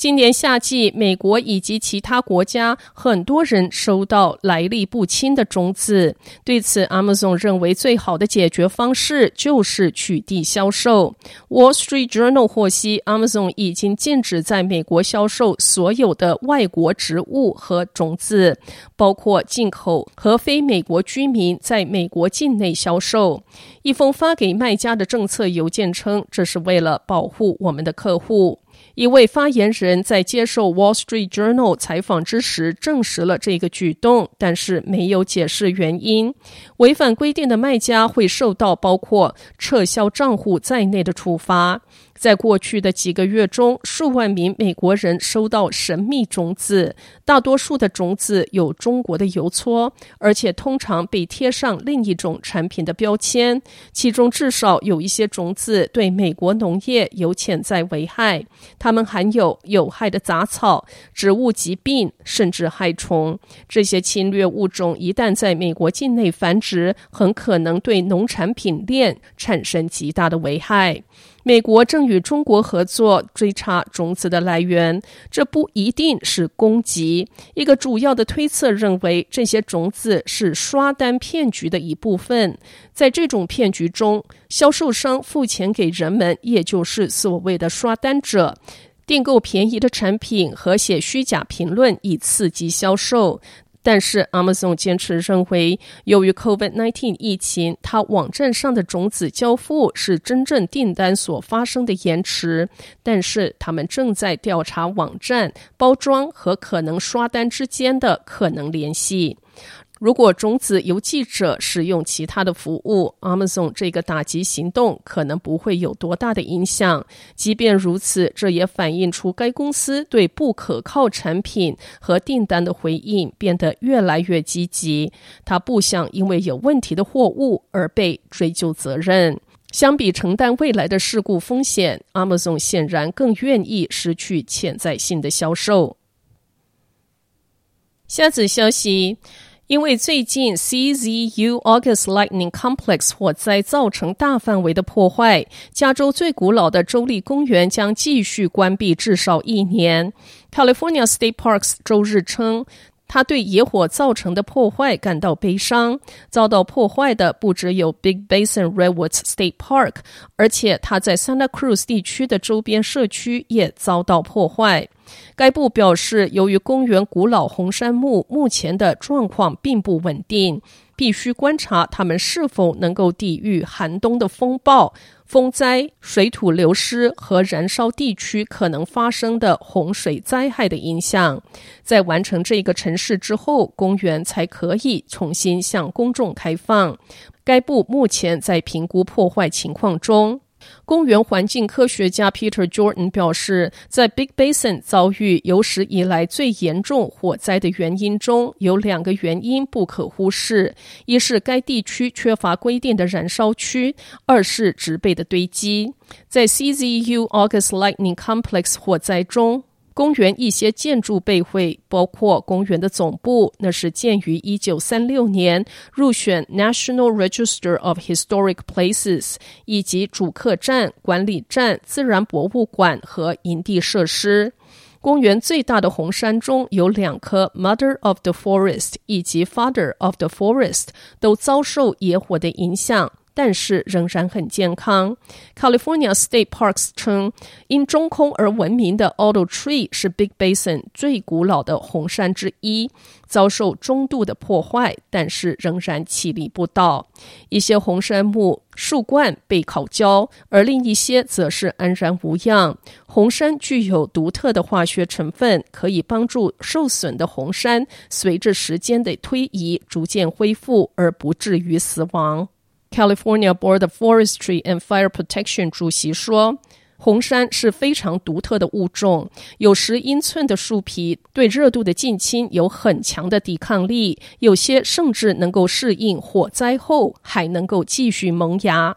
今年夏季，美国以及其他国家很多人收到来历不清的种子。对此，Amazon 认为最好的解决方式就是取缔销售。Wall Street Journal 获悉，Amazon 已经禁止在美国销售所有的外国植物和种子，包括进口和非美国居民在美国境内销售。一封发给卖家的政策邮件称，这是为了保护我们的客户。一位发言人在接受《Wall Street Journal》采访之时证实了这个举动，但是没有解释原因。违反规定的卖家会受到包括撤销账户在内的处罚。在过去的几个月中，数万名美国人收到神秘种子，大多数的种子有中国的邮戳，而且通常被贴上另一种产品的标签。其中至少有一些种子对美国农业有潜在危害，它们含有有害的杂草、植物疾病，甚至害虫。这些侵略物种一旦在美国境内繁殖，很可能对农产品链产生极大的危害。美国正与中国合作追查种子的来源，这不一定是攻击。一个主要的推测认为，这些种子是刷单骗局的一部分。在这种骗局中，销售商付钱给人们，也就是所谓的刷单者，订购便宜的产品和写虚假评论，以刺激销售。但是，Amazon 坚持认为，由于 COVID-19 疫情，它网站上的种子交付是真正订单所发生的延迟。但是，他们正在调查网站包装和可能刷单之间的可能联系。如果种子由记者使用其他的服务，Amazon 这个打击行动可能不会有多大的影响。即便如此，这也反映出该公司对不可靠产品和订单的回应变得越来越积极。他不想因为有问题的货物而被追究责任。相比承担未来的事故风险，Amazon 显然更愿意失去潜在性的销售。下则消息。因为最近 CZU August Lightning Complex 火灾造成大范围的破坏，加州最古老的州立公园将继续关闭至少一年。California State Parks 周日称，他对野火造成的破坏感到悲伤。遭到破坏的不只有 Big Basin Redwoods State Park，而且他在 Santa Cruz 地区的周边社区也遭到破坏。该部表示，由于公园古老红杉木目前的状况并不稳定，必须观察它们是否能够抵御寒冬的风暴、风灾、水土流失和燃烧地区可能发生的洪水灾害的影响。在完成这个城市之后，公园才可以重新向公众开放。该部目前在评估破坏情况中。公园环境科学家 Peter Jordan 表示，在 Big Basin 遭遇有史以来最严重火灾的原因中，有两个原因不可忽视：一是该地区缺乏规定的燃烧区；二是植被的堆积。在 CZU August Lightning Complex 火灾中，公园一些建筑被毁，包括公园的总部，那是建于一九三六年，入选 National Register of Historic Places，以及主客站、管理站、自然博物馆和营地设施。公园最大的红杉中有两棵 Mother of the Forest 以及 Father of the Forest，都遭受野火的影响。但是仍然很健康。California State Parks 称，因中空而闻名的 Alder Tree 是 Big Basin 最古老的红杉之一，遭受中度的破坏，但是仍然屹立不倒。一些红杉木树冠被烤焦，而另一些则是安然无恙。红杉具有独特的化学成分，可以帮助受损的红杉随着时间的推移逐渐恢复，而不至于死亡。California Board of Forestry and Fire Protection 主席说：“红杉是非常独特的物种，有十英寸的树皮，对热度的近亲有很强的抵抗力，有些甚至能够适应火灾后还能够继续萌芽。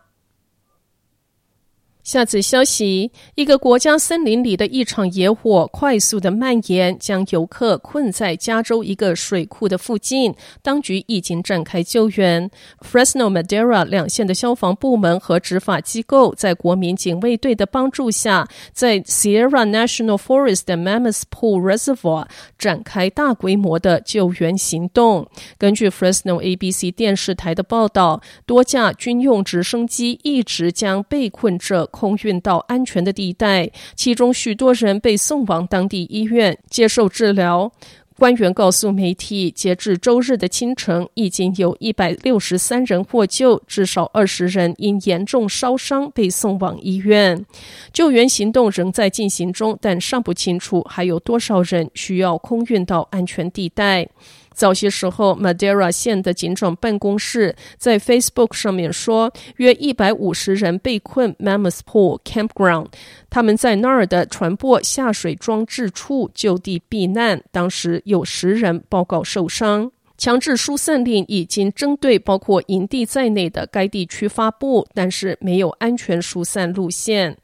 下次消息：一个国家森林里的一场野火快速的蔓延，将游客困在加州一个水库的附近。当局已经展开救援。Fresno Madera 两县的消防部门和执法机构在国民警卫队的帮助下，在 Sierra National Forest 的 Mammoth Pool Reservoir 展开大规模的救援行动。根据 Fresno ABC 电视台的报道，多架军用直升机一直将被困者空运到安全的地带，其中许多人被送往当地医院接受治疗。官员告诉媒体，截至周日的清晨，已经有一百六十三人获救，至少二十人因严重烧伤被送往医院。救援行动仍在进行中，但尚不清楚还有多少人需要空运到安全地带。早些时候，Madeira 县的警长办公室在 Facebook 上面说，约一百五十人被困 Mammoth Pool Campground，他们在那儿的船舶下水装置处就地避难。当时有十人报告受伤。强制疏散令已经针对包括营地在内的该地区发布，但是没有安全疏散路线。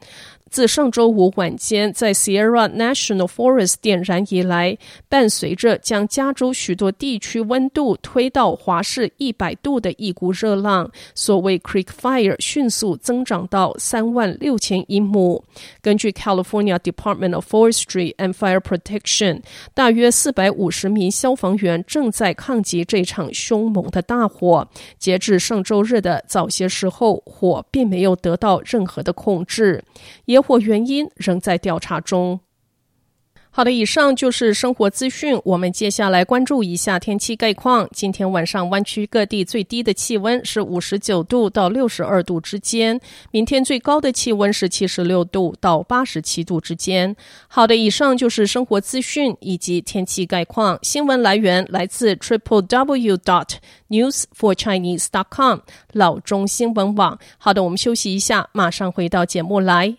自上周五晚间在 Sierra National Forest 点燃以来，伴随着将加州许多地区温度推到华氏一百度的一股热浪，所谓 Creek Fire 迅速增长到三万六千英亩。根据 California Department of Forestry and Fire Protection，大约四百五十名消防员正在抗击这场凶猛的大火。截至上周日的早些时候，火并没有得到任何的控制。也或原因仍在调查中。好的，以上就是生活资讯。我们接下来关注一下天气概况。今天晚上湾区各地最低的气温是五十九度到六十二度之间，明天最高的气温是七十六度到八十七度之间。好的，以上就是生活资讯以及天气概况。新闻来源来自 triple w dot news for chinese dot com 老中新闻网。好的，我们休息一下，马上回到节目来。